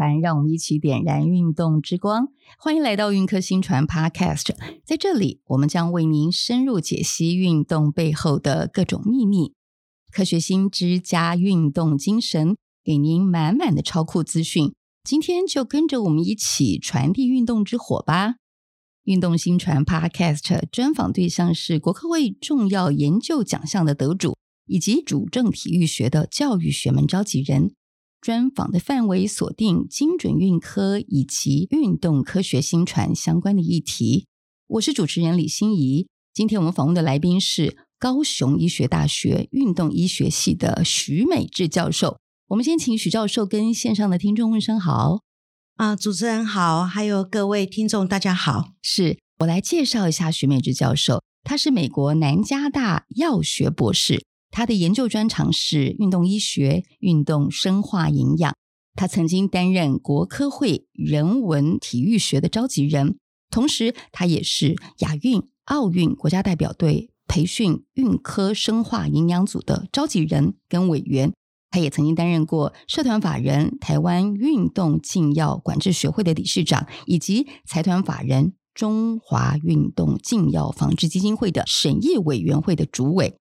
传，让我们一起点燃运动之光。欢迎来到运科新传 Podcast，在这里我们将为您深入解析运动背后的各种秘密，科学新知加运动精神，给您满满的超酷资讯。今天就跟着我们一起传递运动之火吧！运动新传 Podcast 专访对象是国科会重要研究奖项的得主，以及主政体育学的教育学门召集人。专访的范围锁定精准运科以及运动科学新传相关的议题。我是主持人李欣怡。今天我们访问的来宾是高雄医学大学运动医学系的许美智教授。我们先请许教授跟线上的听众问声好。啊，主持人好，还有各位听众大家好。是我来介绍一下许美智教授，他是美国南加大药学博士。他的研究专长是运动医学、运动生化营养。他曾经担任国科会人文体育学的召集人，同时他也是亚运、奥运国家代表队培训运科生化营养组的召集人跟委员。他也曾经担任过社团法人台湾运动禁药管制学会的理事长，以及财团法人中华运动禁药防治基金会的审议委员会的主委。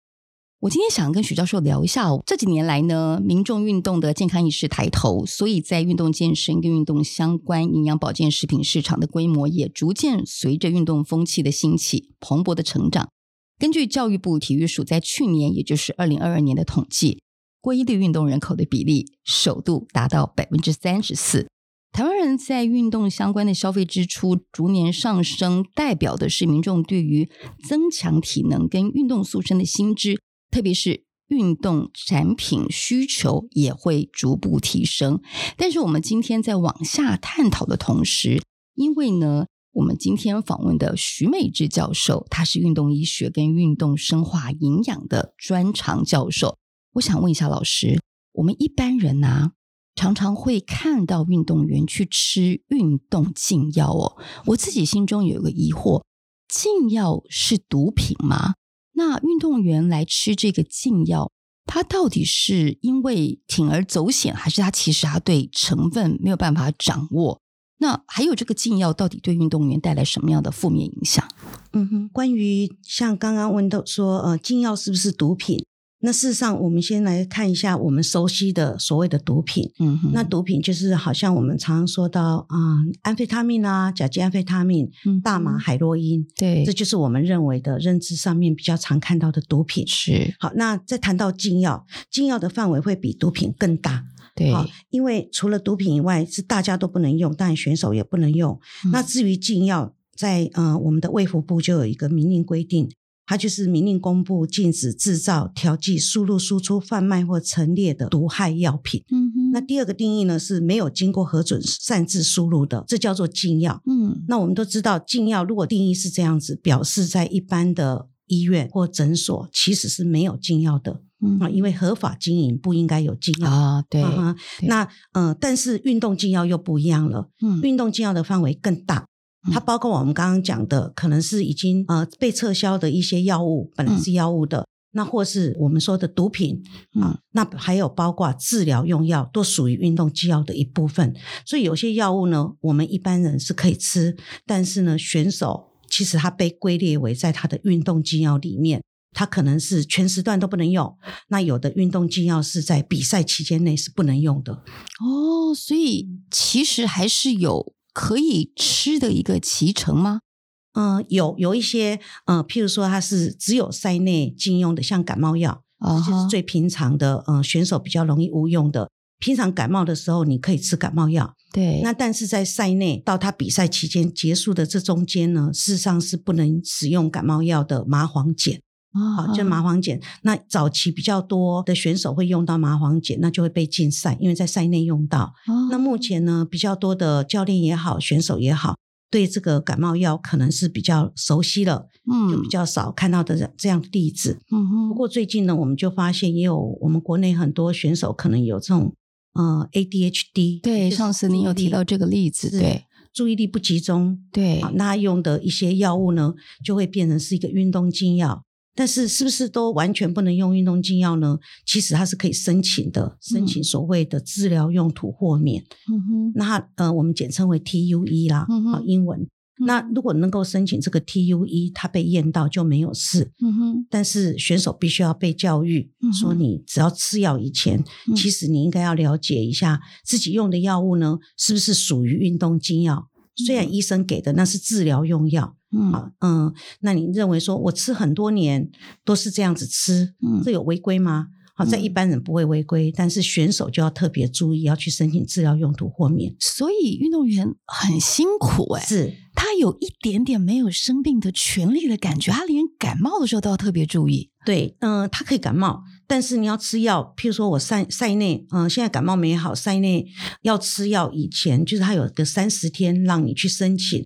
我今天想跟许教授聊一下哦，这几年来呢，民众运动的健康意识抬头，所以在运动健身跟运动相关营养保健食品市场的规模也逐渐随着运动风气的兴起蓬勃的成长。根据教育部体育署在去年，也就是二零二二年的统计，规律运动人口的比例首度达到百分之三十四。台湾人在运动相关的消费支出逐年上升，代表的是民众对于增强体能跟运动塑身的新知。特别是运动产品需求也会逐步提升，但是我们今天在往下探讨的同时，因为呢，我们今天访问的徐美智教授，他是运动医学跟运动生化营养的专长教授。我想问一下老师，我们一般人呢、啊，常常会看到运动员去吃运动禁药哦，我自己心中有一个疑惑：禁药是毒品吗？那运动员来吃这个禁药，他到底是因为铤而走险，还是他其实他对成分没有办法掌握？那还有这个禁药到底对运动员带来什么样的负面影响？嗯哼，关于像刚刚问到说，呃，禁药是不是毒品？那事实上，我们先来看一下我们熟悉的所谓的毒品。嗯哼，那毒品就是好像我们常常说到啊、呃，安非他命啊，甲基安非他命、嗯、大麻、海洛因，对，这就是我们认为的认知上面比较常看到的毒品。是。好，那再谈到禁药，禁药的范围会比毒品更大。对，好，因为除了毒品以外，是大家都不能用，当然选手也不能用。嗯、那至于禁药，在呃我们的卫福部就有一个明令规定。它就是明令公布禁止制造、调剂、输入、输出、贩卖或陈列的毒害药品。嗯哼。那第二个定义呢，是没有经过核准擅自输入的，这叫做禁药。嗯。那我们都知道，禁药如果定义是这样子，表示在一般的医院或诊所其实是没有禁药的。嗯。啊，因为合法经营不应该有禁药啊。对。啊、那呃，但是运动禁药又不一样了。嗯。运动禁药的范围更大。它包括我们刚刚讲的，可能是已经呃被撤销的一些药物，本来是药物的，嗯、那或是我们说的毒品啊、嗯，那还有包括治疗用药，都属于运动禁药的一部分。所以有些药物呢，我们一般人是可以吃，但是呢，选手其实他被归列为在他的运动禁药里面，他可能是全时段都不能用。那有的运动禁药是在比赛期间内是不能用的。哦，所以其实还是有。可以吃的一个脐橙吗？嗯、呃，有有一些，呃，譬如说它是只有赛内禁用的，像感冒药啊，这就是最平常的，呃，选手比较容易误用的。平常感冒的时候，你可以吃感冒药。对，那但是在赛内到他比赛期间结束的这中间呢，事实上是不能使用感冒药的麻黄碱。好，就麻黄碱。那早期比较多的选手会用到麻黄碱，那就会被禁赛，因为在赛内用到。那目前呢，比较多的教练也好，选手也好，对这个感冒药可能是比较熟悉了，嗯，就比较少看到的这样的例子。嗯哼。不过最近呢，我们就发现也有我们国内很多选手可能有这种呃 ADHD。对，上次您有提到这个例子，对，注意力不集中。对，对，那用的一些药物呢，就会变成是一个运动禁药。但是是不是都完全不能用运动禁药呢？其实它是可以申请的，申请所谓的治疗用途豁免。嗯哼，那呃，我们简称为 TUE 啦，嗯哼，英文。那如果能够申请这个 TUE，它被验到就没有事。嗯哼。但是选手必须要被教育，嗯、说你只要吃药以前，嗯、其实你应该要了解一下自己用的药物呢，是不是属于运动禁药？嗯、虽然医生给的那是治疗用药，嗯啊嗯，那你认为说我吃很多年都是这样子吃，嗯，这有违规吗？好，在一般人不会违规，嗯、但是选手就要特别注意，要去申请治疗用途豁免。所以运动员很辛苦哎、欸，是他有一点点没有生病的权利的感觉，他连感冒的时候都要特别注意。对，嗯、呃，他可以感冒，但是你要吃药。譬如说我赛赛内，嗯、呃，现在感冒没好，赛内要吃药以前，就是他有个三十天让你去申请。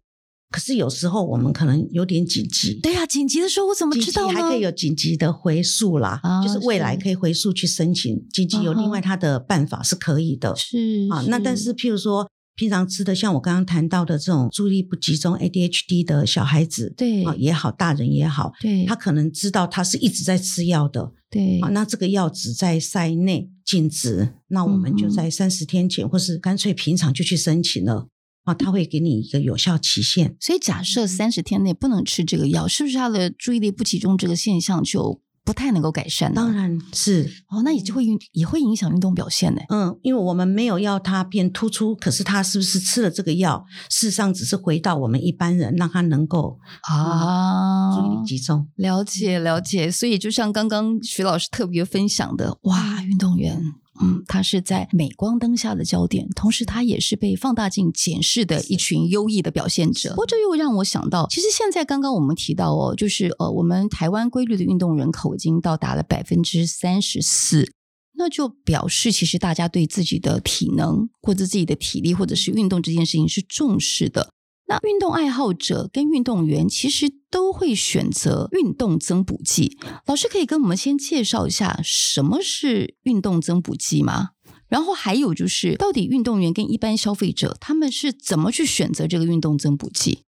可是有时候我们可能有点紧急，对呀、啊，紧急的时候我怎么知道呢？还可以有紧急的回溯啦，哦、就是未来可以回溯去申请。紧急有另外他的办法是可以的，是啊。那但是譬如说平常吃的，像我刚刚谈到的这种注意力不集中 ADHD 的小孩子，对啊也好，大人也好，对，他可能知道他是一直在吃药的，对啊。那这个药只在塞内禁止，那我们就在三十天前，嗯、或是干脆平常就去申请了。啊，他会给你一个有效期限，所以假设三十天内不能吃这个药，是不是他的注意力不集中这个现象就不太能够改善？当然是哦，那也就会也会影响运动表现呢。嗯，因为我们没有要他变突出，可是他是不是吃了这个药，事实上只是回到我们一般人，让他能够啊注意力集中。了解了解，所以就像刚刚徐老师特别分享的，哇，运动员。嗯，他是在镁光灯下的焦点，同时他也是被放大镜检视的一群优异的表现者。不过这又让我想到，其实现在刚刚我们提到哦，就是呃，我们台湾规律的运动人口已经到达了百分之三十四，那就表示其实大家对自己的体能或者自己的体力或者是运动这件事情是重视的。那运动爱好者跟运动员其实都会选择运动增补剂。老师可以跟我们先介绍一下什么是运动增补剂吗？然后还有就是，到底运动员跟一般消费者他们是怎么去选择这个运动增补剂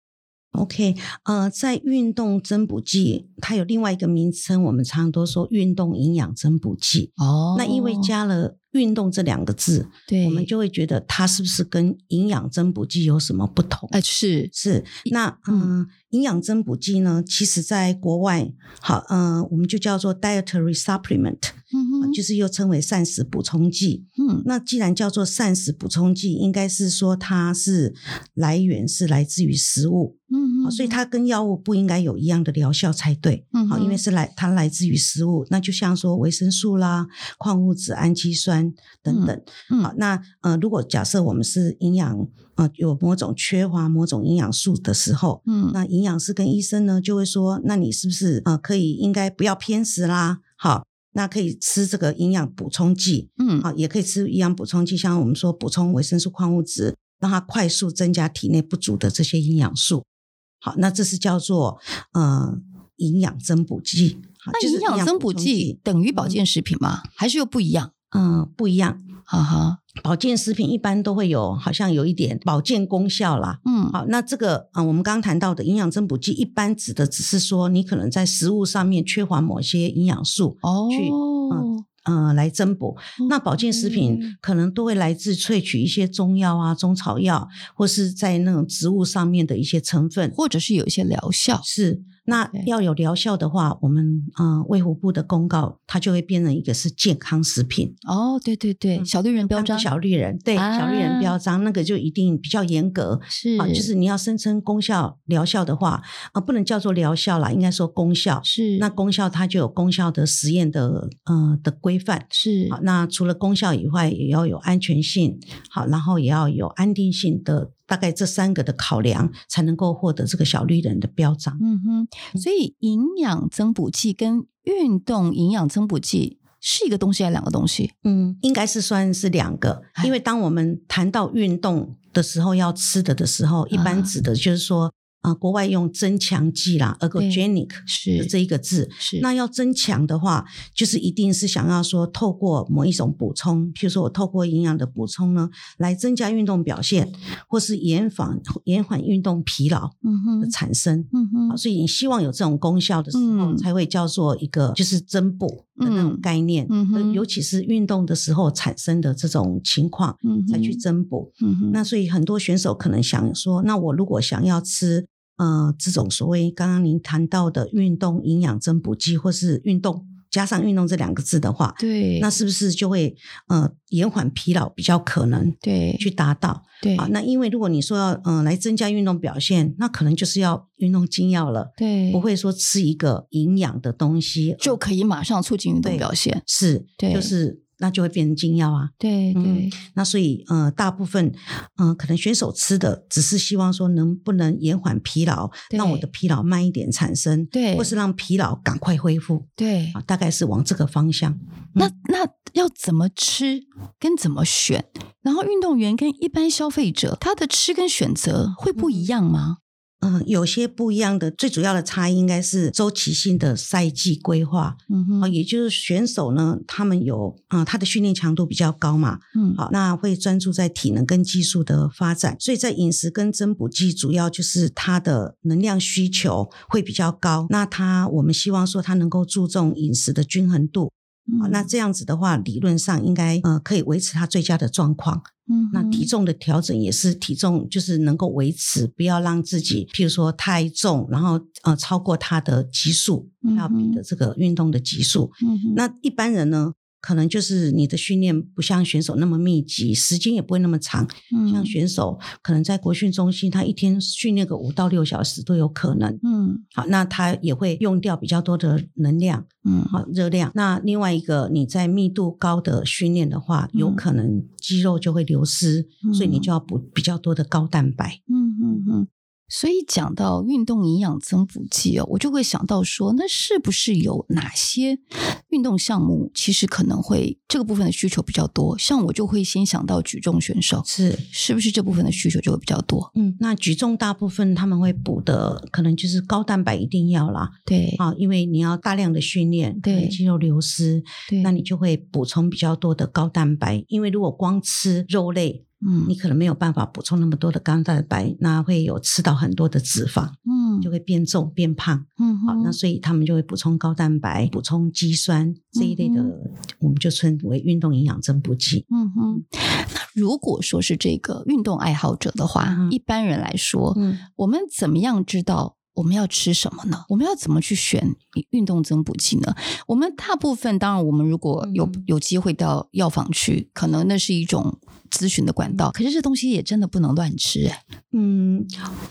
？OK，呃，在运动增补剂，它有另外一个名称，我们常常都说运动营养增补剂。哦，那因为加了。运动这两个字，对，我们就会觉得它是不是跟营养增补剂有什么不同？哎，是是。那嗯，营养增补剂呢，其实在国外，好，嗯，我们就叫做 dietary supplement，嗯哼，就是又称为膳食补充剂。嗯，那既然叫做膳食补充剂，应该是说它是来源是来自于食物。嗯嗯，所以它跟药物不应该有一样的疗效才对。嗯，好，因为是来它来自于食物，那就像说维生素啦、矿物质、氨基酸等等。嗯，好，那呃，如果假设我们是营养呃有某种缺乏某种营养素的时候，嗯，那营养师跟医生呢就会说，那你是不是呃可以应该不要偏食啦？好，那可以吃这个营养补充剂。嗯，好，也可以吃营养补充剂，像我们说补充维生素、矿物质，让它快速增加体内不足的这些营养素。好，那这是叫做呃营养增补剂。那营养增补剂等于保健食品吗？嗯、还是又不一样？嗯，不一样。哈哈，保健食品一般都会有，好像有一点保健功效啦。嗯，好，那这个啊、呃，我们刚刚谈到的营养增补剂，一般指的只是说你可能在食物上面缺乏某些营养素，哦，去嗯。呃，来增补。那保健食品可能都会来自萃取一些中药啊、中草药，或是在那种植物上面的一些成分，或者是有一些疗效。是。那要有疗效的话，我们呃卫福部的公告，它就会变成一个是健康食品。哦，对对对，小绿人标章，小绿人对，啊、小绿人标章那个就一定比较严格。是啊，就是你要声称功效疗效的话，啊、呃，不能叫做疗效啦，应该说功效。是，那功效它就有功效的实验的呃的规范。是，好，那除了功效以外，也要有安全性，好，然后也要有安定性的。大概这三个的考量，才能够获得这个小绿人的标章。嗯哼，所以营养增补剂跟运动营养增补剂是一个东西还是两个东西？嗯，应该是算是两个，因为当我们谈到运动的时候要吃的的时候，一般指的就是说啊、呃，国外用增强剂啦，ergogenic 是这一个字。是那要增强的话，就是一定是想要说透过某一种补充，譬如说我透过营养的补充呢，来增加运动表现，或是延缓延缓运动疲劳的产生。嗯哼，所以你希望有这种功效的时候，才会叫做一个就是增补的那种概念。嗯哼，尤其是运动的时候产生的这种情况，嗯，再去增补。嗯哼，那所以很多选手可能想说，那我如果想要吃。呃，这种所谓刚刚您谈到的运动营养增补剂，或是运动加上运动这两个字的话，对，那是不是就会呃延缓疲劳比较可能？对，去达到对啊。那因为如果你说要嗯、呃、来增加运动表现，那可能就是要运动精要了，对，不会说吃一个营养的东西就可以马上促进运动表现，是，对，就是。那就会变成禁药啊，对对、嗯。那所以呃，大部分嗯、呃，可能选手吃的只是希望说能不能延缓疲劳，让我的疲劳慢一点产生，对，或是让疲劳赶快恢复，对啊，大概是往这个方向。那那要怎么吃跟怎么选？然后运动员跟一般消费者他的吃跟选择会不一样吗？嗯嗯，有些不一样的，最主要的差异应该是周期性的赛季规划。嗯哼，也就是选手呢，他们有啊、嗯，他的训练强度比较高嘛。嗯，好，那会专注在体能跟技术的发展，所以在饮食跟增补剂主要就是他的能量需求会比较高。那他我们希望说他能够注重饮食的均衡度。嗯，那这样子的话，理论上应该呃可以维持他最佳的状况。嗯，那体重的调整也是体重，就是能够维持，不要让自己，譬如说太重，然后呃超过他的级数，要比的这个运动的级数。嗯，那一般人呢？可能就是你的训练不像选手那么密集，时间也不会那么长。嗯，像选手可能在国训中心，他一天训练个五到六小时都有可能。嗯，好，那他也会用掉比较多的能量。嗯，好，热量。那另外一个，你在密度高的训练的话，有可能肌肉就会流失，嗯，所以你就要补比较多的高蛋白。嗯嗯嗯。所以讲到运动营养增补剂哦，我就会想到说，那是不是有哪些运动项目其实可能会这个部分的需求比较多？像我就会先想到举重选手，是是不是这部分的需求就会比较多？嗯，那举重大部分他们会补的可能就是高蛋白一定要啦，对啊，因为你要大量的训练，对肌肉流失，对，那你就会补充比较多的高蛋白，因为如果光吃肉类。嗯，你可能没有办法补充那么多的高蛋白，那会有吃到很多的脂肪，嗯，就会变重变胖，嗯，好，那所以他们就会补充高蛋白，补充肌酸这一类的，嗯、我们就称为运动营养增补剂。嗯哼，那如果说是这个运动爱好者的话，嗯、一般人来说，嗯，我们怎么样知道我们要吃什么呢？我们要怎么去选运动增补剂呢？我们大部分，当然，我们如果有有机会到药房去，可能那是一种。咨询的管道，可是这东西也真的不能乱吃哎。嗯，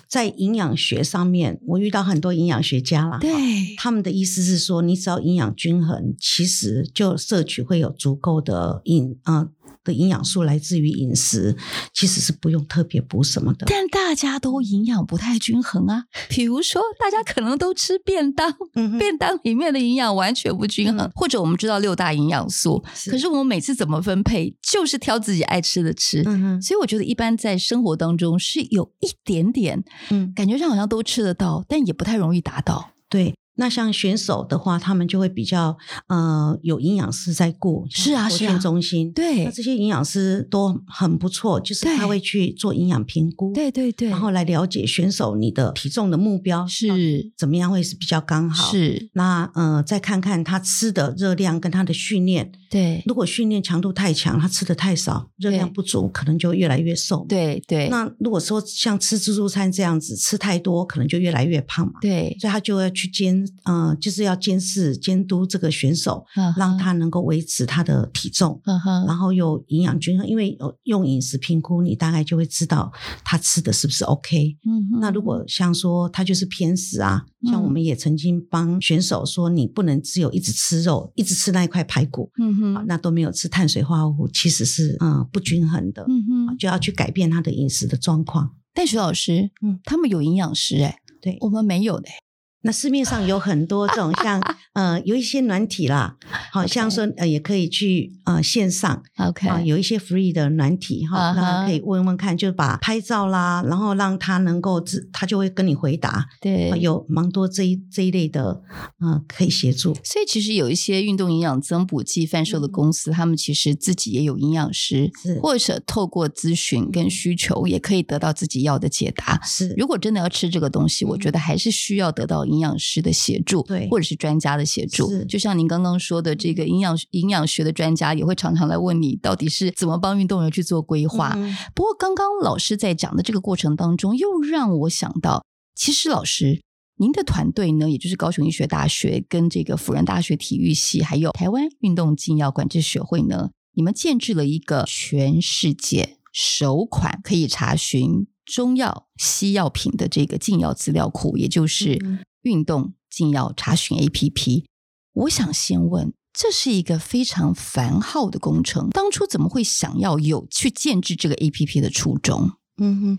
在营养学上面，我遇到很多营养学家啦，对，他们的意思是说，你只要营养均衡，其实就摄取会有足够的营啊。呃的营养素来自于饮食，其实是不用特别补什么的。但大家都营养不太均衡啊，比如说大家可能都吃便当，嗯、便当里面的营养完全不均衡，嗯、或者我们知道六大营养素，是可是我们每次怎么分配，就是挑自己爱吃的吃。嗯、所以我觉得一般在生活当中是有一点点，嗯，感觉上好像都吃得到，但也不太容易达到。对。那像选手的话，他们就会比较呃有营养师在顾，是啊，是啊，中心对，那这些营养师都很不错，就是他会去做营养评估，对对对，然后来了解选手你的体重的目标是怎么样会是比较刚好，是那呃再看看他吃的热量跟他的训练，对，如果训练强度太强，他吃的太少，热量不足，可能就越来越瘦，对对。那如果说像吃自助餐这样子吃太多，可能就越来越胖嘛，对，所以他就要去兼。嗯、呃，就是要监视、监督这个选手，让他能够维持他的体重，然后又营养均衡。因为用饮食评估，你大概就会知道他吃的是不是 OK。嗯，那如果像说他就是偏食啊，嗯、像我们也曾经帮选手说，你不能只有一直吃肉，一直吃那一块排骨，嗯哼，那都没有吃碳水化合物，其实是嗯不均衡的。嗯哼，就要去改变他的饮食的状况。但徐老师，嗯，他们有营养师哎、欸，对，我们没有的、欸。那市面上有很多这种 像呃有一些软体啦，好像说呃也可以去呃线上，OK。啊有一些 free 的软体哈，那可以问问看，就把拍照啦，然后让他能够自他就会跟你回答，对，有蛮多这一这一类的嗯可以协助。所以其实有一些运动营养增补剂贩售的公司，他们其实自己也有营养师，是。或者透过咨询跟需求，也可以得到自己要的解答。是，如果真的要吃这个东西，我觉得还是需要得到。营养师的协助，对，或者是专家的协助，就像您刚刚说的，这个营养营养学的专家也会常常来问你，到底是怎么帮运动员去做规划。嗯、不过，刚刚老师在讲的这个过程当中，又让我想到，其实老师您的团队呢，也就是高雄医学大学跟这个辅仁大学体育系，还有台湾运动禁药管制学会呢，你们建制了一个全世界首款可以查询中药、西药品的这个禁药资料库，也就是。运动竟要查询 APP，我想先问，这是一个非常繁浩的工程，当初怎么会想要有去建置这个 APP 的初衷？嗯哼，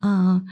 啊、呃，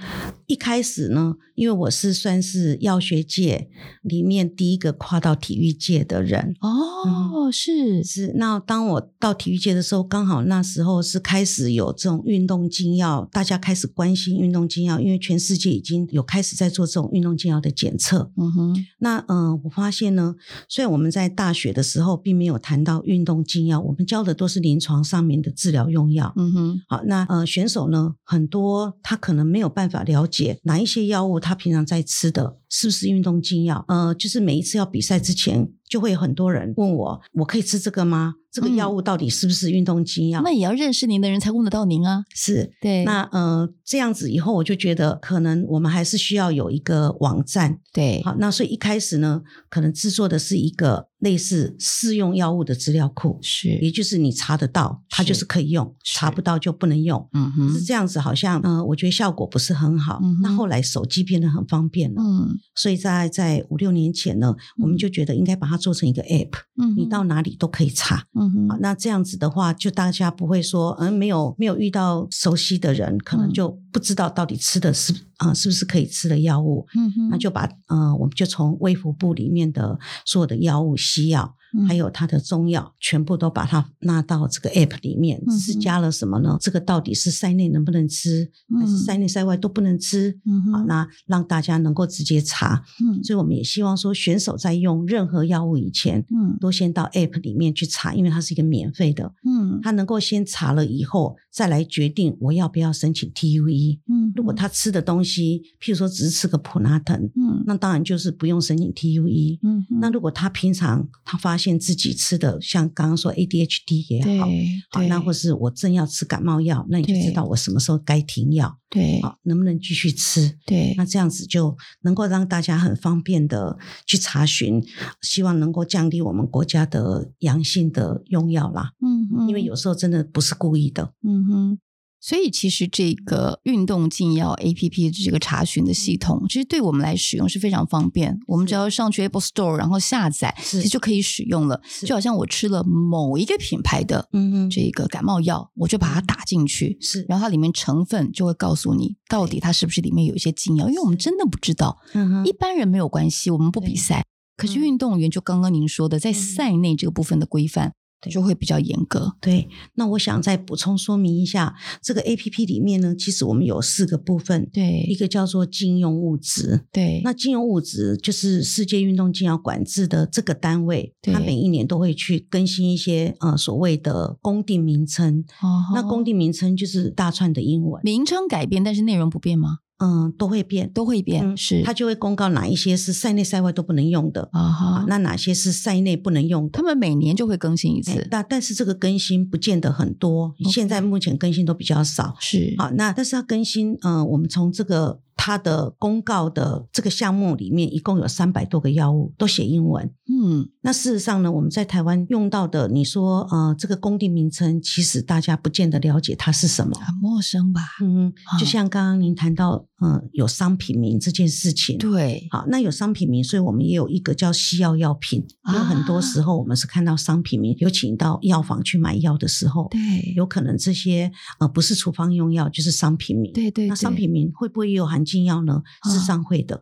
一开始呢，因为我是算是药学界里面第一个跨到体育界的人哦，嗯、是是。那当我到体育界的时候，刚好那时候是开始有这种运动禁药，大家开始关心运动禁药，因为全世界已经有开始在做这种运动禁药的检测。嗯哼，那嗯、呃，我发现呢，虽然我们在大学的时候并没有谈到运动禁药，我们教的都是临床上面的治疗用药。嗯哼，好，那呃，选手呢很。多他可能没有办法了解哪一些药物他平常在吃的是不是运动禁药？呃，就是每一次要比赛之前，就会有很多人问我：我可以吃这个吗？这个药物到底是不是运动禁药？嗯，那也要认识您的人才问得到您啊。是，对。那呃，这样子以后我就觉得，可能我们还是需要有一个网站。对，好，那所以一开始呢，可能制作的是一个类似试用药物的资料库，是，也就是你查得到，它就是可以用；查不到就不能用。嗯哼，是这样子，好像呃，我觉得效果不是很好。那后来手机变得很方便了，嗯，所以在在五六年前呢，我们就觉得应该把它做成一个 App，嗯，你到哪里都可以查。嗯哼，那这样。子的话，就大家不会说，嗯，没有没有遇到熟悉的人，可能就不知道到底吃的是啊、呃，是不是可以吃的药物。嗯哼，那就把嗯、呃，我们就从卫福部里面的所有的药物、西药。还有它的中药，全部都把它纳到这个 app 里面，只是加了什么呢？这个到底是塞内能不能吃，还是塞内塞外都不能吃？好，那让大家能够直接查。嗯，所以我们也希望说，选手在用任何药物以前，嗯，都先到 app 里面去查，因为它是一个免费的。嗯，他能够先查了以后，再来决定我要不要申请 TUE。嗯，如果他吃的东西，譬如说只是吃个普拉疼，嗯，那当然就是不用申请 TUE。嗯，那如果他平常他发现自己吃的像刚刚说 ADHD 也好，好，那或是我正要吃感冒药，那你就知道我什么时候该停药，对，好，能不能继续吃？对，那这样子就能够让大家很方便的去查询，希望能够降低我们国家的阳性的用药啦。嗯哼，因为有时候真的不是故意的。嗯哼。所以，其实这个运动禁药 APP 的这个查询的系统，其实对我们来使用是非常方便。我们只要上去 Apple Store，然后下载，其实就可以使用了。就好像我吃了某一个品牌的这个感冒药，我就把它打进去，是，然后它里面成分就会告诉你到底它是不是里面有一些禁药，因为我们真的不知道。一般人没有关系，我们不比赛，可是运动员就刚刚您说的，在赛内这个部分的规范。就会比较严格。对，那我想再补充说明一下，这个 APP 里面呢，其实我们有四个部分。对，一个叫做禁用物质。对，那禁用物质就是世界运动禁药管制的这个单位，它每一年都会去更新一些呃所谓的公定名称。哦，那公定名称就是大串的英文。名称改变，但是内容不变吗？嗯，都会变，都会变，嗯、是。他就会公告哪一些是赛内赛外都不能用的啊哈，那哪些是赛内不能用的？他们每年就会更新一次，那但是这个更新不见得很多.现在目前更新都比较少。是，好，那但是要更新，嗯、呃，我们从这个。它的公告的这个项目里面，一共有三百多个药物，都写英文。嗯，那事实上呢，我们在台湾用到的，你说呃，这个工地名称，其实大家不见得了解它是什么，很陌生吧？嗯，就像刚刚您谈到，嗯、呃，有商品名这件事情。对，好，那有商品名，所以我们也有一个叫西药药品。因为很多时候我们是看到商品名，有请到药房去买药的时候，对，有可能这些呃不是处方用药，就是商品名。对，对对，那商品名会不会也有含？禁药呢？事实上会的。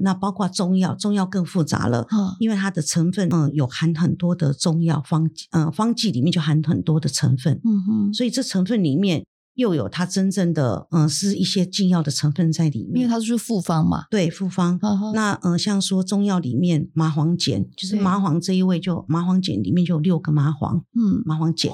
那包括中药，中药更复杂了，因为它的成分嗯有含很多的中药方嗯方剂里面就含很多的成分，嗯哼，所以这成分里面。又有它真正的嗯，是一些禁药的成分在里面，因为它是复方嘛。对，复方。Uh. 那嗯，像说中药里面麻黄碱，就是麻黄这一味，就麻黄碱里面就有六个麻黄，嗯，麻黄碱。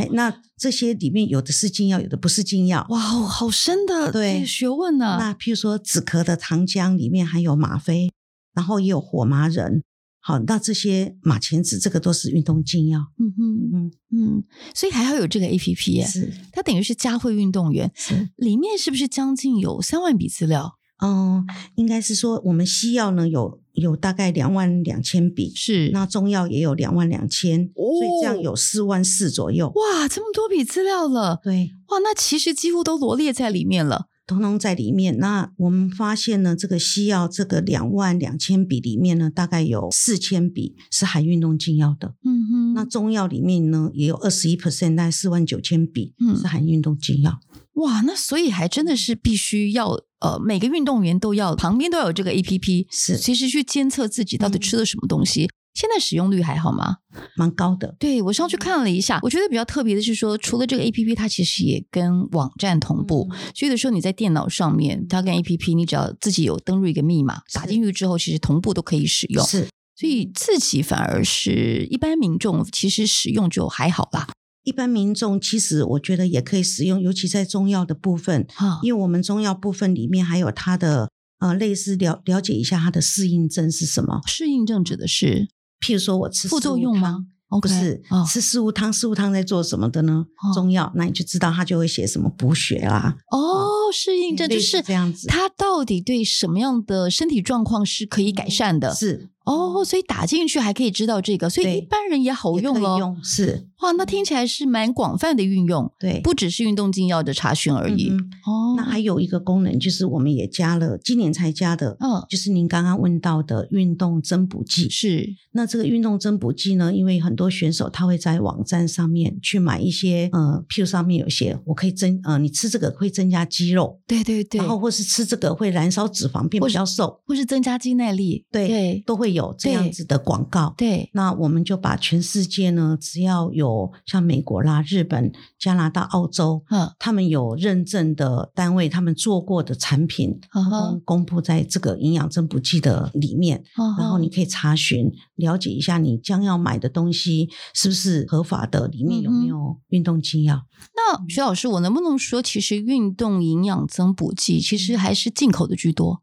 哎，那这些里面有的是禁药，有的不是禁药。哇，好深的对学问呢、啊。那譬如说止咳的糖浆里面含有吗啡，然后也有火麻仁。好，那这些马钱子这个都是运动禁药，嗯嗯嗯嗯，所以还要有这个 A P P 耶，是它等于是嘉惠运动员，是里面是不是将近有三万笔资料？嗯，应该是说我们西药呢有有大概两万两千笔，是那中药也有两万两千，哦，所以这样有四万四左右。哇，这么多笔资料了，对，哇，那其实几乎都罗列在里面了。通通在里面。那我们发现呢，这个西药这个两万两千笔里面呢，大概有四千笔是含运动禁药的。嗯哼。那中药里面呢，也有二十一 percent，大概四万九千笔是含运动禁药。嗯。哇，那所以还真的是必须要呃，每个运动员都要旁边都有这个 APP，是其实去监测自己到底吃了什么东西。嗯现在使用率还好吗？蛮高的。对，我上去看了一下，我觉得比较特别的是说，除了这个 APP，它其实也跟网站同步。嗯、所以的时候你在电脑上面，它跟 APP，你只要自己有登录一个密码，打进去之后，其实同步都可以使用。是，所以自己反而是一般民众，其实使用就还好啦。一般民众其实我觉得也可以使用，尤其在中药的部分，哈因为我们中药部分里面还有它的呃，类似了了解一下它的适应症是什么？适应症指的是？譬如说，我吃副作用吗？不是，吃四物汤，四物汤在做什么的呢？中药，那你就知道它就会写什么补血啦。哦，适应症就是这样子。它到底对什么样的身体状况是可以改善的？是。哦，所以打进去还可以知道这个，所以一般人也好用咯。是哇，那听起来是蛮广泛的运用，对，不只是运动禁药的查询而已。哦，那还有一个功能就是我们也加了，今年才加的，嗯，就是您刚刚问到的运动增补剂。是，那这个运动增补剂呢，因为很多选手他会在网站上面去买一些，呃，譬如上面有些我可以增，呃，你吃这个会增加肌肉，对对对，然后或是吃这个会燃烧脂肪变比较瘦，或是增加肌耐力，对，都会有。有这样子的广告，对，那我们就把全世界呢，只要有像美国啦、日本、加拿大、澳洲，嗯，他们有认证的单位，他们做过的产品，嗯，公布在这个营养增补剂的里面，嗯，然后你可以查询了解一下，你将要买的东西是不是合法的，里面有没有运动禁药。那徐老师，我能不能说，其实运动营养增补剂其实还是进口的居多？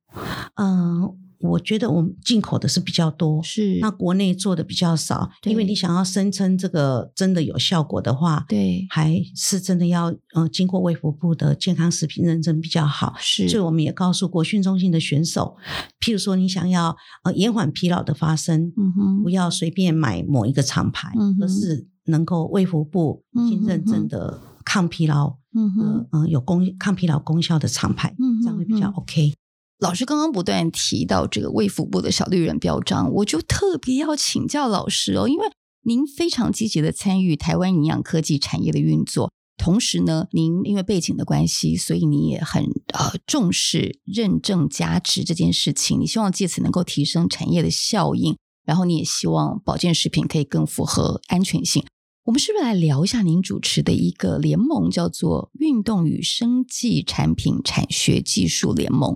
嗯。我觉得我们进口的是比较多，是。那国内做的比较少，对。因为你想要声称这个真的有效果的话，对，还是真的要呃经过卫福部的健康食品认证比较好。是，所以我们也告诉国训中心的选手，譬如说你想要呃延缓疲劳的发生，嗯哼，不要随便买某一个厂牌，嗯，而是能够卫福部已经认证的抗疲劳，嗯哼，嗯、呃、有功抗疲劳功效的厂牌，这样会比较 OK。老师刚刚不断提到这个卫福部的小绿人标章，我就特别要请教老师哦，因为您非常积极的参与台湾营养科技产业的运作，同时呢，您因为背景的关系，所以你也很呃重视认证加持这件事情，你希望借此能够提升产业的效应，然后你也希望保健食品可以更符合安全性。我们是不是来聊一下您主持的一个联盟，叫做运动与生技产品产学技术联盟？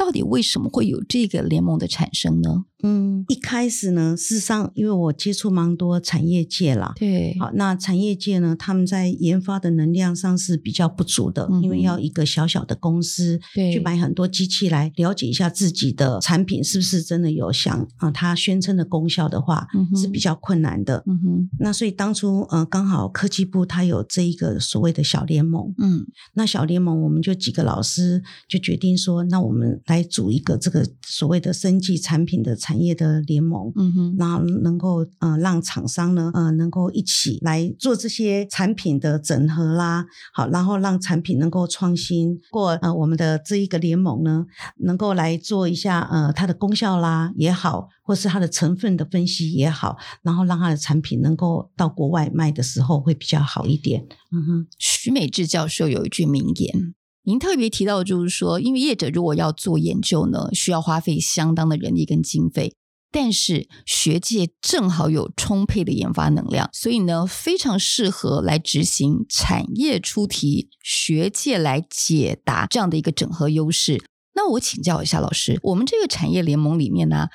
到底为什么会有这个联盟的产生呢？嗯，一开始呢，事实上，因为我接触蛮多产业界啦，对，好，那产业界呢，他们在研发的能量上是比较不足的，嗯、因为要一个小小的公司对。去买很多机器来了解一下自己的产品是不是真的有想啊，他宣称的功效的话，是比较困难的。嗯哼，那所以当初呃，刚好科技部他有这一个所谓的小联盟，嗯，那小联盟我们就几个老师就决定说，那我们来组一个这个所谓的生技产品的产产业的联盟，嗯哼，然后能够呃让厂商呢呃能够一起来做这些产品的整合啦，好，然后让产品能够创新。过呃我们的这一个联盟呢，能够来做一下呃它的功效啦也好，或是它的成分的分析也好，然后让它的产品能够到国外卖的时候会比较好一点。嗯哼，徐美智教授有一句名言。您特别提到就是说，因为业者如果要做研究呢，需要花费相当的人力跟经费。但是学界正好有充沛的研发能量，所以呢，非常适合来执行产业出题，学界来解答这样的一个整合优势。那我请教一下老师，我们这个产业联盟里面呢，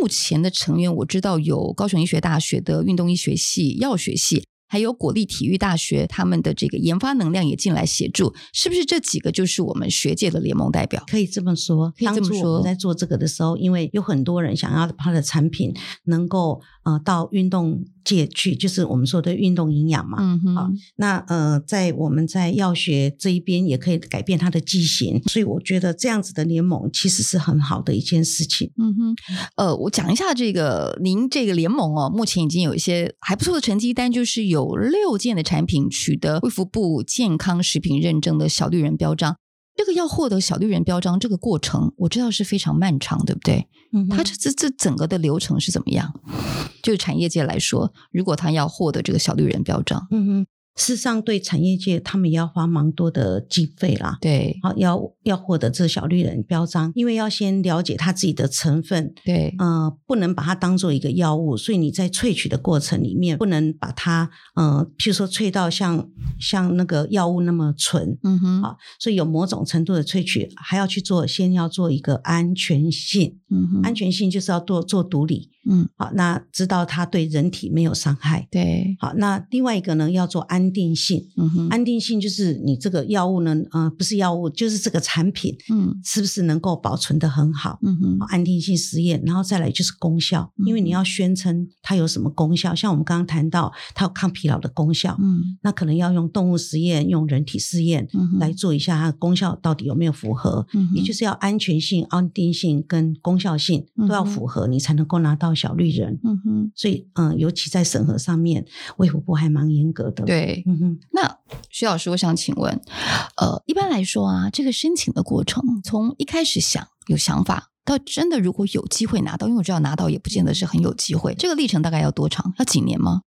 目前的成员我知道有高雄医学大学的运动医学系、药学系。还有国立体育大学，他们的这个研发能量也进来协助，是不是这几个就是我们学界的联盟代表？可以这么说，可以这么说。当初我们在做这个的时候，因为有很多人想要他的产品能够呃到运动。界去就是我们说的运动营养嘛，嗯哼，啊，那呃，在我们在药学这一边也可以改变它的剂型，所以我觉得这样子的联盟其实是很好的一件事情。嗯哼，呃，我讲一下这个您这个联盟哦，目前已经有一些还不错的成绩单，就是有六件的产品取得卫福部健康食品认证的小绿人标章。这个要获得小绿人标章，这个过程我知道是非常漫长，对不对？嗯，它这这这整个的流程是怎么样？就是产业界来说，如果他要获得这个小绿人标章，嗯哼。事实上，对产业界，他们也要花蛮多的经费啦。对，好，要要获得这小绿人标章，因为要先了解它自己的成分。对，呃，不能把它当做一个药物，所以你在萃取的过程里面，不能把它，呃，譬如说萃到像像那个药物那么纯。嗯哼，好，所以有某种程度的萃取，还要去做，先要做一个安全性。嗯哼，安全性就是要做做毒理。嗯，好，那知道它对人体没有伤害。对，好，那另外一个呢，要做安定性。嗯哼，安定性就是你这个药物呢，呃，不是药物，就是这个产品，嗯，是不是能够保存的很好？嗯哼，安定性实验，然后再来就是功效，嗯、因为你要宣称它有什么功效，像我们刚刚谈到它有抗疲劳的功效，嗯，那可能要用动物实验、用人体试验来做一下它的功效到底有没有符合，嗯，也就是要安全性、安定性跟功效性都要符合，你才能够拿到。小绿人，嗯哼，所以嗯，尤其在审核上面，卫福部还蛮严格的。对，嗯哼。那徐老师，我想请问，呃，一般来说啊，这个申请的过程，从一开始想有想法，到真的如果有机会拿到，因为我知道拿到也不见得是很有机会，这个历程大概要多长？要几年吗？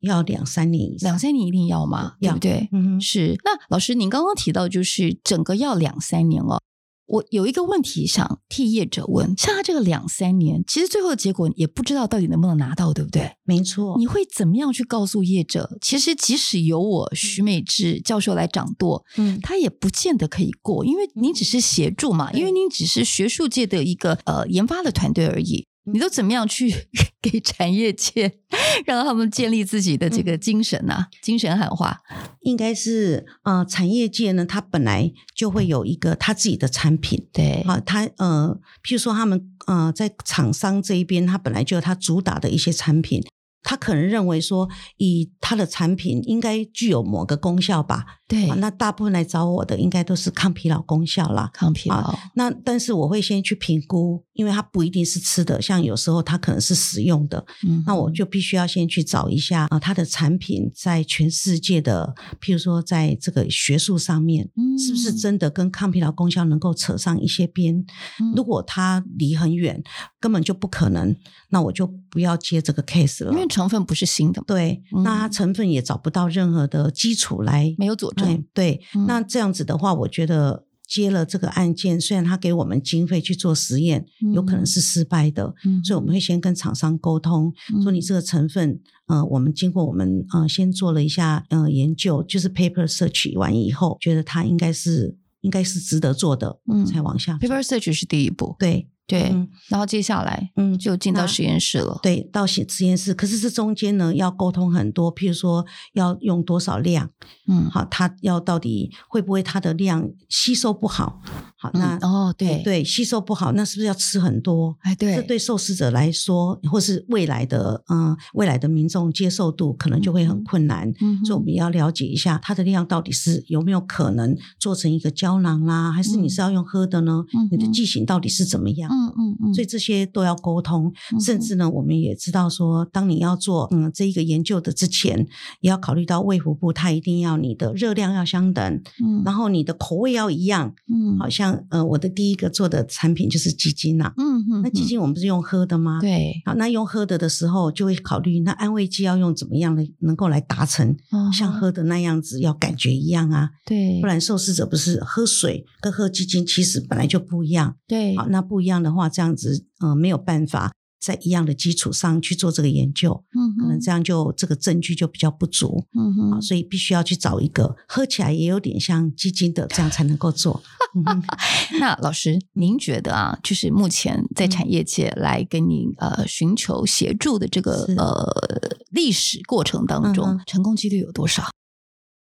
要两三年以上，两三年一定要吗？要，对不对？嗯哼，是。那老师，您刚刚提到就是整个要两三年哦。我有一个问题想替业者问，像他这个两三年，其实最后的结果也不知道到底能不能拿到，对不对？没错。你会怎么样去告诉业者？其实即使由我徐美智教授来掌舵，嗯，他也不见得可以过，因为您只是协助嘛，因为您只是学术界的一个呃研发的团队而已。你都怎么样去 给产业界，让他们建立自己的这个精神呢、啊？嗯、精神喊话，应该是呃，产业界呢，它本来就会有一个他自己的产品，对啊，他呃，譬如说他们呃，在厂商这一边，他本来就有他主打的一些产品。他可能认为说，以他的产品应该具有某个功效吧？对，那大部分来找我的应该都是抗疲劳功效啦。抗疲劳。那但是我会先去评估，因为它不一定是吃的，像有时候它可能是食用的。嗯，那我就必须要先去找一下啊，它的产品在全世界的，譬如说在这个学术上面，嗯，是不是真的跟抗疲劳功效能够扯上一些边？嗯，如果它离很远，根本就不可能，那我就不要接这个 case 了。因为成分不是新的，对，那它成分也找不到任何的基础来，没有佐证，对，那这样子的话，我觉得接了这个案件，虽然他给我们经费去做实验，有可能是失败的，所以我们会先跟厂商沟通，说你这个成分，呃，我们经过我们呃先做了一下呃研究，就是 paper search 完以后，觉得它应该是应该是值得做的，嗯，才往下。paper search 是第一步，对。对，嗯、然后接下来，嗯，就进到实验室了。对，到实实验室。可是这中间呢，要沟通很多，譬如说要用多少量，嗯，好，它要到底会不会它的量吸收不好？好，那、嗯、哦，对。对，吸收不好，那是不是要吃很多？哎，对，这对受试者来说，或是未来的嗯、呃，未来的民众接受度可能就会很困难。嗯，所以我们要了解一下它的量到底是有没有可能做成一个胶囊啦，还是你是要用喝的呢？嗯、你的剂型到底是怎么样？嗯嗯嗯，所以这些都要沟通，嗯、甚至呢，我们也知道说，当你要做嗯这一个研究的之前，也要考虑到卫福部，它一定要你的热量要相等，嗯，然后你的口味要一样，嗯，好像呃我的第一个做的产品就是鸡精啦，嗯嗯，那鸡精我们不是用喝的吗？对，好，那用喝的的时候就会考虑，那安慰剂要用怎么样的能够来达成像喝的那样子，要感觉一样啊？对，不然受试者不是喝水跟喝鸡精其实本来就不一样。对，好，那不一样的话，这样子嗯、呃、没有办法。在一样的基础上去做这个研究，嗯，可能这样就这个证据就比较不足，嗯哼，啊，所以必须要去找一个喝起来也有点像基金的，这样才能够做。那老师，您觉得啊，就是目前在产业界来跟您呃寻求协助的这个呃历史过程当中，嗯、成功几率有多少？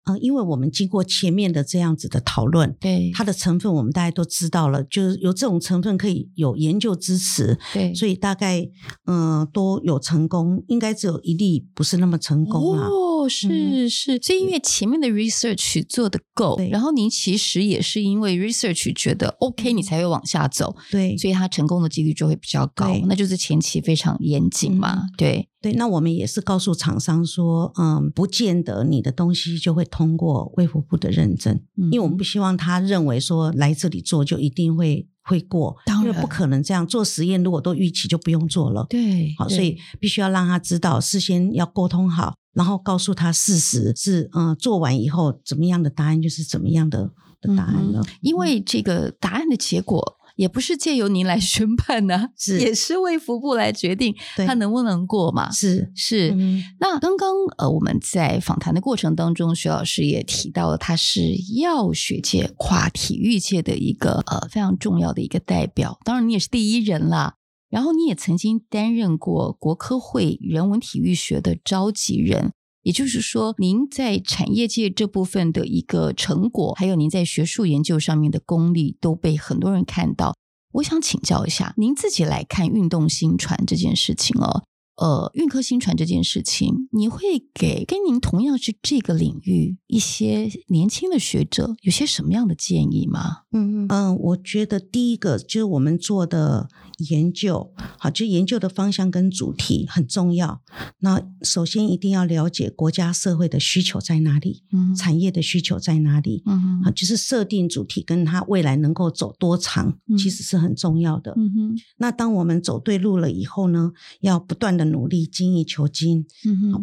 嗯，因为我们经过前面的这样子的讨论，对它的成分，我们大家都知道了，就是有这种成分可以有研究支持，对，所以大概嗯、呃、都有成功，应该只有一例不是那么成功了。哦，是是，所以因为前面的 research 做得够，然后您其实也是因为 research 觉得 OK，你才会往下走，对，所以它成功的几率就会比较高，那就是前期非常严谨嘛，嗯、对。对，那我们也是告诉厂商说，嗯，不见得你的东西就会通过卫福部的认证，嗯，因为我们不希望他认为说来这里做就一定会会过，当然，因为不可能这样做实验，如果都预期就不用做了，对，好，所以必须要让他知道，事先要沟通好，然后告诉他事实是，嗯，做完以后怎么样的答案就是怎么样的的答案了，嗯，因为这个答案的结果。也不是借由您来 宣判呢、啊，是也是卫福部来决定他能不能过嘛？是是。嗯、那刚刚呃，我们在访谈的过程当中，徐老师也提到了，他是药学界跨体育界的一个呃非常重要的一个代表。当然，你也是第一人啦。然后，你也曾经担任过国科会人文体育学的召集人。也就是说，您在产业界这部分的一个成果，还有您在学术研究上面的功力，都被很多人看到。我想请教一下，您自己来看运动新传这件事情哦，呃，运科新传这件事情，你会给跟您同样是这个领域一些年轻的学者有些什么样的建议吗？嗯嗯，我觉得第一个就是我们做的。研究好，就研究的方向跟主题很重要。那首先一定要了解国家社会的需求在哪里，嗯，产业的需求在哪里，嗯，啊，就是设定主题跟它未来能够走多长，其实是很重要的。嗯哼。那当我们走对路了以后呢，要不断的努力，精益求精，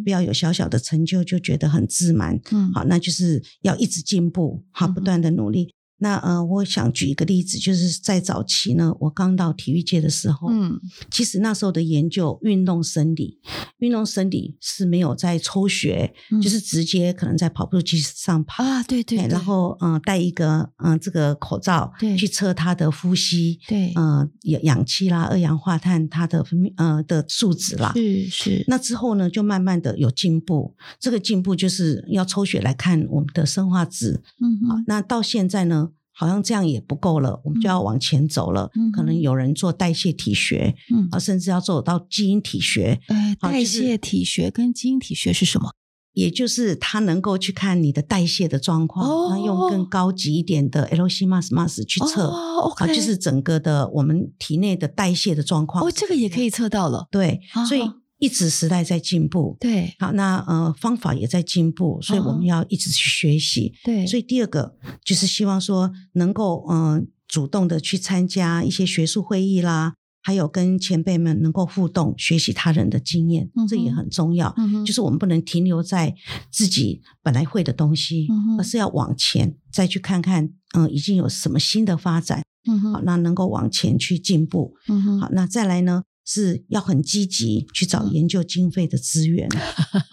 不要有小小的成就就觉得很自满，嗯，好，那就是要一直进步，好，不断的努力。那呃，我想举一个例子，就是在早期呢，我刚到体育界的时候，嗯，其实那时候的研究运动生理，运动生理是没有在抽血，嗯、就是直接可能在跑步机上跑啊，对对，对，然后嗯、呃，戴一个嗯、呃、这个口罩，对，去测他的呼吸，对，嗯、呃，氧氧气啦、二氧化碳，它的分泌呃的数值啦，是是。那之后呢，就慢慢的有进步，这个进步就是要抽血来看我们的生化值，嗯哼，好，那到现在呢？好像这样也不够了，我们就要往前走了。嗯、可能有人做代谢体学，嗯，啊，甚至要做到基因体学。呃，代谢体学跟基因体学是什么？也就是它能够去看你的代谢的状况，那、哦、用更高级一点的 LC-MS-MS 去测，哦 okay、啊，就是整个的我们体内的代谢的状况。哦，这个也可以测到了。对，所以。一直时代在进步，对，好，那呃方法也在进步，所以我们要一直去学习，对。所以第二个就是希望说能够嗯、呃、主动的去参加一些学术会议啦，还有跟前辈们能够互动，学习他人的经验，嗯、这也很重要。嗯、就是我们不能停留在自己本来会的东西，嗯、而是要往前再去看看，嗯、呃，已经有什么新的发展，嗯，好，那能够往前去进步，嗯，好，那再来呢？是要很积极去找研究经费的资源，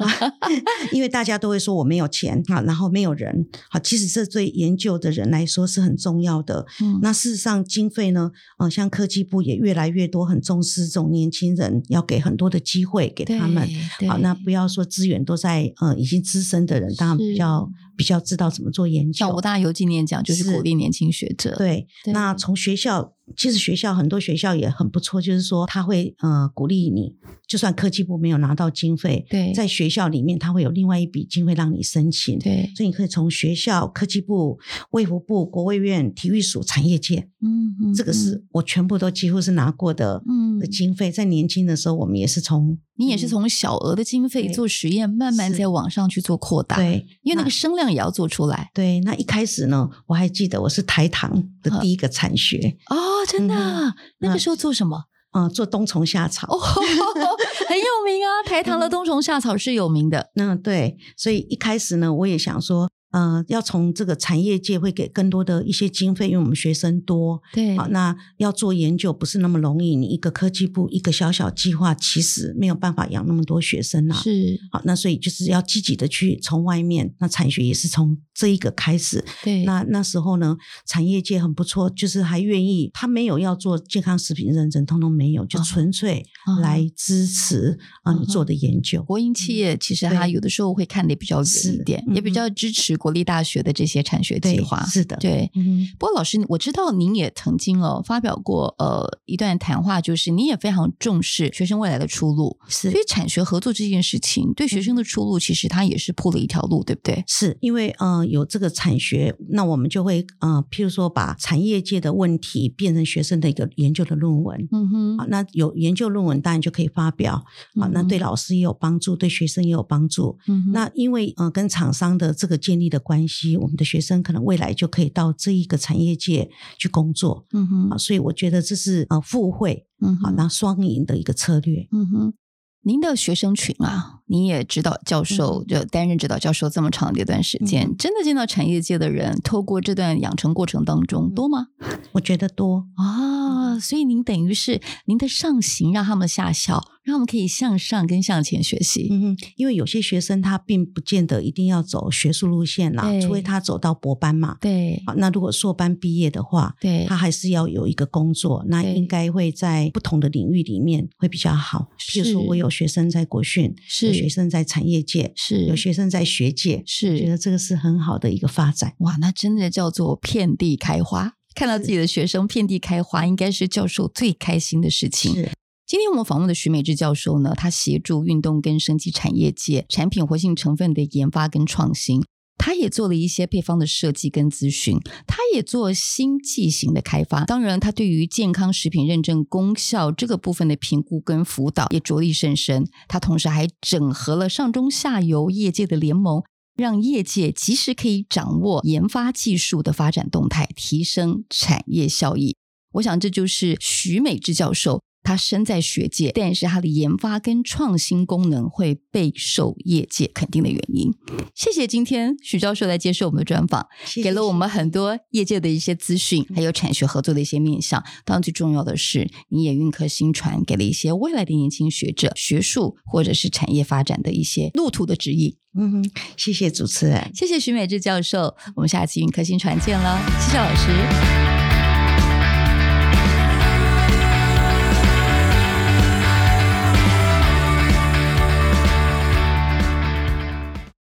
因为大家都会说我没有钱啊，然后没有人，好，其实这对研究的人来说是很重要的。嗯，那事实上经费呢，呃，像科技部也越来越多很重视这种年轻人，要给很多的机会给他们。好，那不要说资源都在呃已经资深的人，当然比较比较知道怎么做研究。像吴大有纪念奖就是鼓励年轻学者。对，对，那从学校。其实学校很多学校也很不错，就是说他会呃鼓励你，就算科技部没有拿到经费，对，在学校里面他会有另外一笔经费让你申请，对，所以你可以从学校、科技部、卫福部、国卫院、体育署、产业界，嗯，嗯，这个是我全部都几乎是拿过的，嗯，的经费。在年轻的时候，我们也是从。你也是从小额的经费做实验，慢慢在网上去做扩大。对，因为那个声量也要做出来。对，那一开始呢，我还记得我是台糖的第一个产学。哦，真的？嗯、那个时候做什么？呃做冬虫夏草，哦，很有名啊。台糖的冬虫夏草是有名的。嗯，对，所以一开始呢，我也想说。呃，要从这个产业界会给更多的一些经费，因为我们学生多，对，好，那要做研究不是那么容易。你一个科技部一个小小计划，其实没有办法养那么多学生啊。是，好，那所以就是要积极的去从外面，那产学也是从这一个开始。对，那那时候呢，产业界很不错，就是还愿意，他没有要做健康食品认证，通通没有，就纯粹来支持啊你做的研究。国营企业其实他有的时候会看得比较远一点，也比较支持。国立大学的这些产学计划是的，对。嗯、不过老师，我知道您也曾经哦发表过呃一段谈话，就是您也非常重视学生未来的出路，是。所以产学合作这件事情对学生的出路，其实它也是铺了一条路，对不对？是因为呃有这个产学，那我们就会呃譬如说把产业界的问题变成学生的一个研究的论文，嗯哼。啊，那有研究论文当然就可以发表，啊，那对老师也有帮助，对学生也有帮助。嗯哼。那因为呃跟厂商的这个建立的关系，我们的学生可能未来就可以到这一个产业界去工作，嗯哼，啊，所以我觉得这是呃互惠，嗯，好，那双赢的一个策略，嗯哼。您的学生群啊，您也指导教授，就担任指导教授这么长的一段时间，嗯、真的见到产业界的人，透过这段养成过程当中多吗？我觉得多啊，所以您等于是您的上行让他们下效。让他们可以向上跟向前学习。嗯哼，因为有些学生他并不见得一定要走学术路线啦，除非他走到博班嘛。对。好，那如果硕班毕业的话，对，他还是要有一个工作，那应该会在不同的领域里面会比较好。譬如说我有学生在国训，是有学生在产业界，是有学生在学界，是我觉得这个是很好的一个发展。哇，那真的叫做遍地开花。看到自己的学生遍地开花，应该是教授最开心的事情。是。今天我们访问的徐美智教授呢，他协助运动跟生技产业界产品活性成分的研发跟创新，他也做了一些配方的设计跟咨询，他也做新剂型的开发。当然，他对于健康食品认证功效这个部分的评估跟辅导也着力甚深。他同时还整合了上中下游业界的联盟，让业界及时可以掌握研发技术的发展动态，提升产业效益。我想这就是许美智教授。他身在学界，但是它的研发跟创新功能会备受业界肯定的原因。谢谢今天许教授来接受我们的专访，谢谢，给了我们很多业界的一些资讯，还有产学合作的一些面向。当然最重要的是，你也运科新传，给了一些未来的年轻学者学术或者是产业发展的一些路途的指引。嗯哼，谢谢主持人，谢谢徐美智教授，我们下次运科新传见了，谢谢老师。